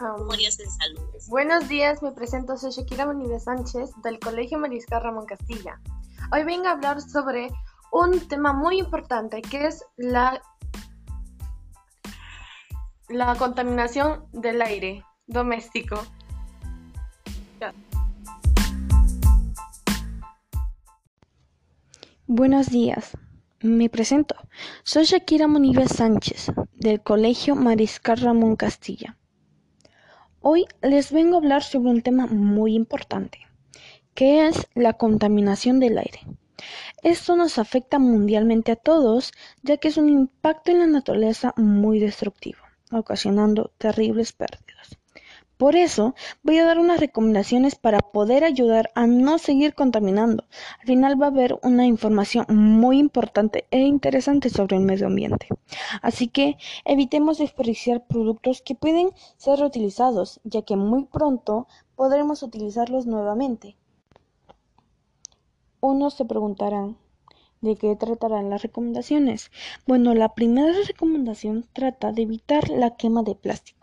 Memorias en Salud. Buenos días, me presento, soy Shakira Bonilla Sánchez del Colegio Mariscal Ramón Castilla. Hoy vengo a hablar sobre un tema muy importante que es la, la contaminación del aire doméstico. Buenos días, me presento. Soy Shakira Monive Sánchez, del Colegio Mariscal Ramón Castilla. Hoy les vengo a hablar sobre un tema muy importante, que es la contaminación del aire. Esto nos afecta mundialmente a todos, ya que es un impacto en la naturaleza muy destructivo, ocasionando terribles pérdidas. Por eso voy a dar unas recomendaciones para poder ayudar a no seguir contaminando. Al final va a haber una información muy importante e interesante sobre el medio ambiente. Así que evitemos desperdiciar productos que pueden ser reutilizados, ya que muy pronto podremos utilizarlos nuevamente. Unos se preguntarán, ¿De qué tratarán las recomendaciones? Bueno, la primera recomendación trata de evitar la quema de plástico.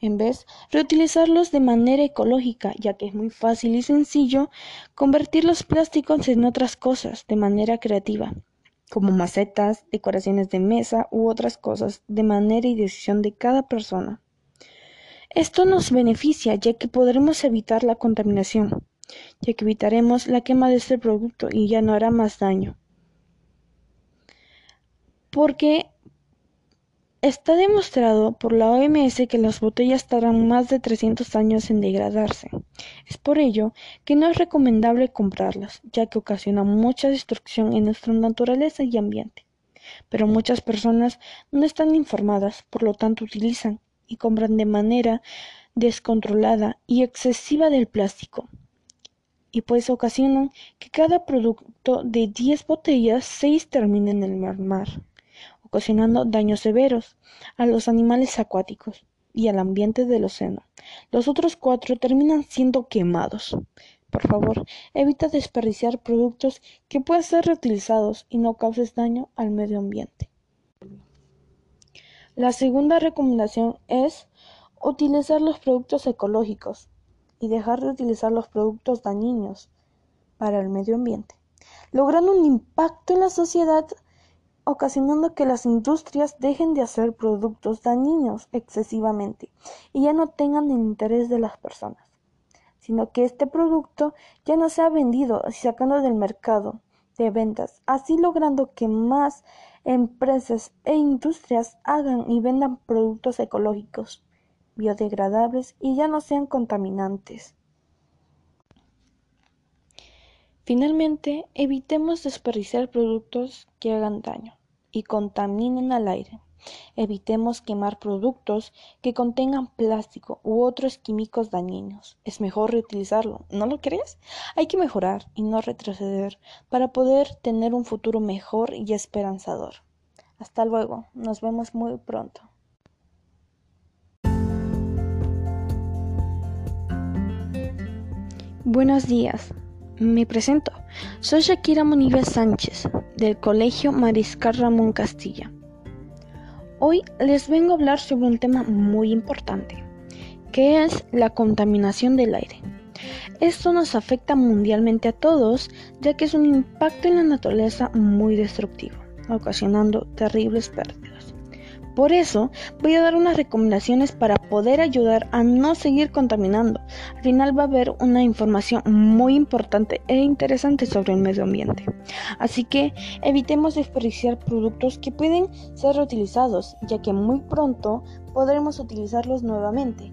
En vez, reutilizarlos de manera ecológica, ya que es muy fácil y sencillo convertir los plásticos en otras cosas de manera creativa, como macetas, decoraciones de mesa u otras cosas, de manera y decisión de cada persona. Esto nos beneficia ya que podremos evitar la contaminación, ya que evitaremos la quema de este producto y ya no hará más daño. Porque Está demostrado por la OMS que las botellas tardan más de 300 años en degradarse. Es por ello que no es recomendable comprarlas, ya que ocasiona mucha destrucción en nuestra naturaleza y ambiente. Pero muchas personas no están informadas, por lo tanto utilizan y compran de manera descontrolada y excesiva del plástico. Y pues ocasionan que cada producto de 10 botellas, 6 terminen en el mar ocasionando daños severos a los animales acuáticos y al ambiente del océano. Los otros cuatro terminan siendo quemados. Por favor, evita desperdiciar productos que puedan ser reutilizados y no causes daño al medio ambiente. La segunda recomendación es utilizar los productos ecológicos y dejar de utilizar los productos dañinos para el medio ambiente, logrando un impacto en la sociedad ocasionando que las industrias dejen de hacer productos dañinos excesivamente y ya no tengan el interés de las personas, sino que este producto ya no sea vendido y sacando del mercado de ventas, así logrando que más empresas e industrias hagan y vendan productos ecológicos, biodegradables y ya no sean contaminantes. Finalmente, evitemos desperdiciar productos que hagan daño y contaminen al aire. Evitemos quemar productos que contengan plástico u otros químicos dañinos. Es mejor reutilizarlo, ¿no lo crees? Hay que mejorar y no retroceder para poder tener un futuro mejor y esperanzador. Hasta luego, nos vemos muy pronto. Buenos días. Me presento. Soy Shakira Monive Sánchez, del Colegio Mariscal Ramón Castilla. Hoy les vengo a hablar sobre un tema muy importante, que es la contaminación del aire. Esto nos afecta mundialmente a todos, ya que es un impacto en la naturaleza muy destructivo, ocasionando terribles pérdidas. Por eso voy a dar unas recomendaciones para poder ayudar a no seguir contaminando. Al final va a haber una información muy importante e interesante sobre el medio ambiente. Así que evitemos desperdiciar productos que pueden ser reutilizados, ya que muy pronto podremos utilizarlos nuevamente.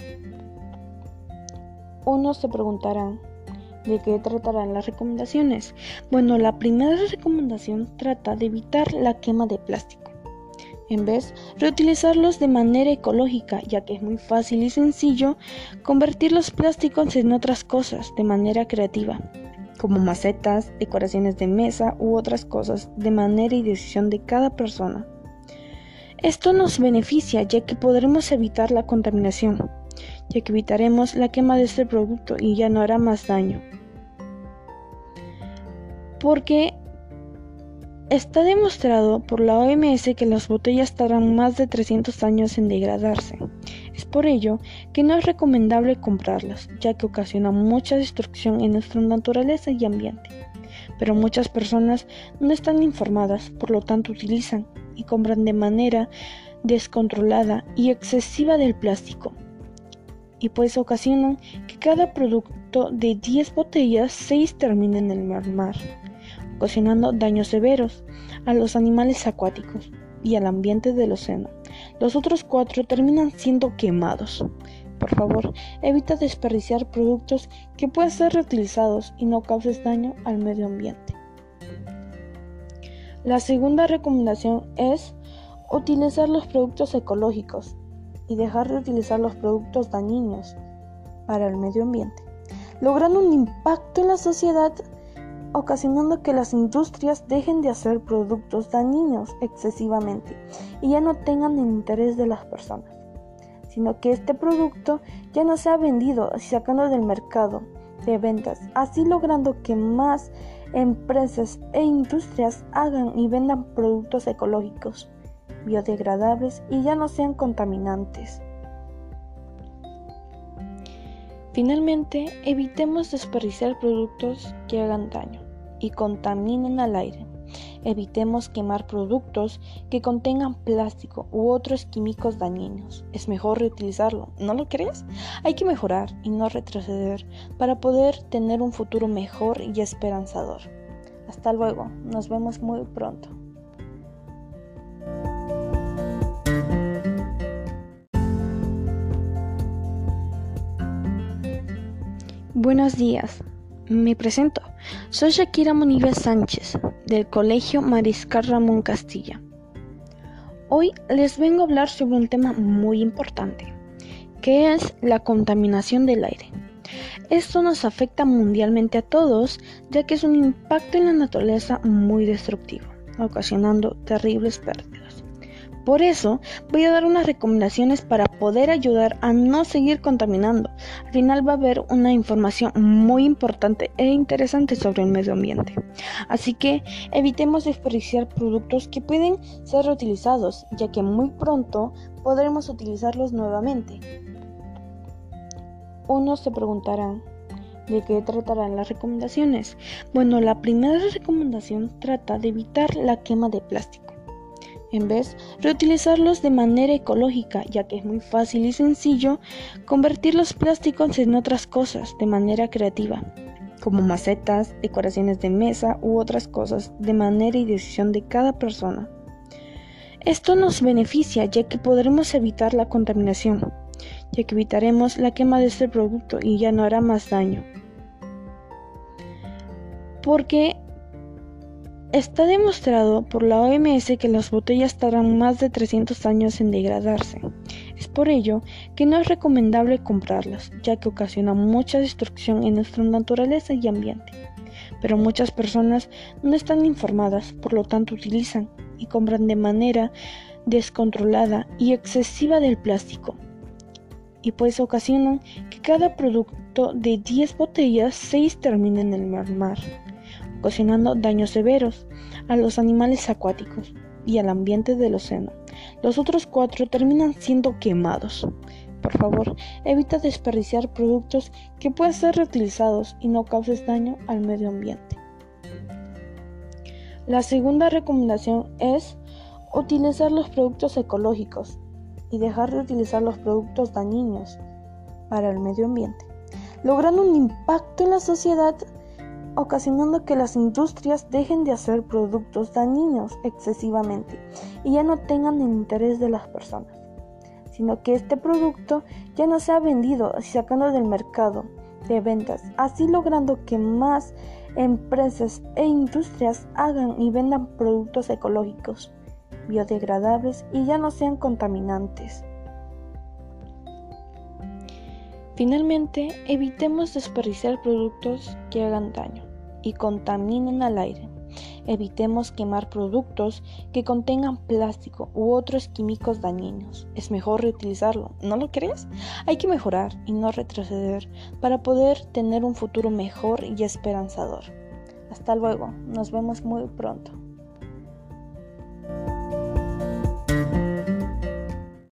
Unos se preguntarán, ¿De qué tratarán las recomendaciones? Bueno, la primera recomendación trata de evitar la quema de plástico. En vez, reutilizarlos de manera ecológica, ya que es muy fácil y sencillo convertir los plásticos en otras cosas de manera creativa, como macetas, decoraciones de mesa u otras cosas, de manera y decisión de cada persona. Esto nos beneficia ya que podremos evitar la contaminación, ya que evitaremos la quema de este producto y ya no hará más daño. Porque Está demostrado por la OMS que las botellas tardan más de 300 años en degradarse. Es por ello que no es recomendable comprarlas, ya que ocasionan mucha destrucción en nuestra naturaleza y ambiente. Pero muchas personas no están informadas, por lo tanto utilizan y compran de manera descontrolada y excesiva del plástico. Y pues ocasionan que cada producto de 10 botellas, 6 terminen en el mar ocasionando daños severos a los animales acuáticos y al ambiente del océano. Los otros cuatro terminan siendo quemados. Por favor, evita desperdiciar productos que puedan ser reutilizados y no causes daño al medio ambiente. La segunda recomendación es utilizar los productos ecológicos y dejar de utilizar los productos dañinos para el medio ambiente, logrando un impacto en la sociedad ocasionando que las industrias dejen de hacer productos dañinos excesivamente y ya no tengan el interés de las personas, sino que este producto ya no sea vendido sacando del mercado de ventas, así logrando que más empresas e industrias hagan y vendan productos ecológicos, biodegradables y ya no sean contaminantes. Finalmente, evitemos desperdiciar productos que hagan daño y contaminen al aire. Evitemos quemar productos que contengan plástico u otros químicos dañinos. Es mejor reutilizarlo, ¿no lo crees? Hay que mejorar y no retroceder para poder tener un futuro mejor y esperanzador. Hasta luego, nos vemos muy pronto. Buenos días, me presento. Soy Shakira Monive Sánchez, del Colegio Mariscal Ramón Castilla. Hoy les vengo a hablar sobre un tema muy importante, que es la contaminación del aire. Esto nos afecta mundialmente a todos, ya que es un impacto en la naturaleza muy destructivo, ocasionando terribles pérdidas. Por eso voy a dar unas recomendaciones para poder ayudar a no seguir contaminando. Al final va a haber una información muy importante e interesante sobre el medio ambiente. Así que evitemos desperdiciar productos que pueden ser reutilizados, ya que muy pronto podremos utilizarlos nuevamente. Unos se preguntarán, ¿De qué tratarán las recomendaciones? Bueno, la primera recomendación trata de evitar la quema de plástico. En vez, reutilizarlos de manera ecológica, ya que es muy fácil y sencillo convertir los plásticos en otras cosas de manera creativa, como macetas, decoraciones de mesa u otras cosas, de manera y decisión de cada persona. Esto nos beneficia ya que podremos evitar la contaminación, ya que evitaremos la quema de este producto y ya no hará más daño. Porque Está demostrado por la OMS que las botellas tardan más de 300 años en degradarse. Es por ello que no es recomendable comprarlas, ya que ocasionan mucha destrucción en nuestra naturaleza y ambiente. Pero muchas personas no están informadas, por lo tanto utilizan y compran de manera descontrolada y excesiva del plástico. Y pues ocasionan que cada producto de 10 botellas, 6 terminen en el mar ocasionando daños severos a los animales acuáticos y al ambiente del océano. Los otros cuatro terminan siendo quemados. Por favor, evita desperdiciar productos que puedan ser reutilizados y no causes daño al medio ambiente. La segunda recomendación es utilizar los productos ecológicos y dejar de utilizar los productos dañinos para el medio ambiente, logrando un impacto en la sociedad ocasionando que las industrias dejen de hacer productos dañinos excesivamente y ya no tengan el interés de las personas, sino que este producto ya no sea vendido sacando del mercado de ventas, así logrando que más empresas e industrias hagan y vendan productos ecológicos, biodegradables y ya no sean contaminantes. Finalmente, evitemos desperdiciar productos que hagan daño y contaminen al aire. Evitemos quemar productos que contengan plástico u otros químicos dañinos. Es mejor reutilizarlo, ¿no lo crees? Hay que mejorar y no retroceder para poder tener un futuro mejor y esperanzador. Hasta luego, nos vemos muy pronto.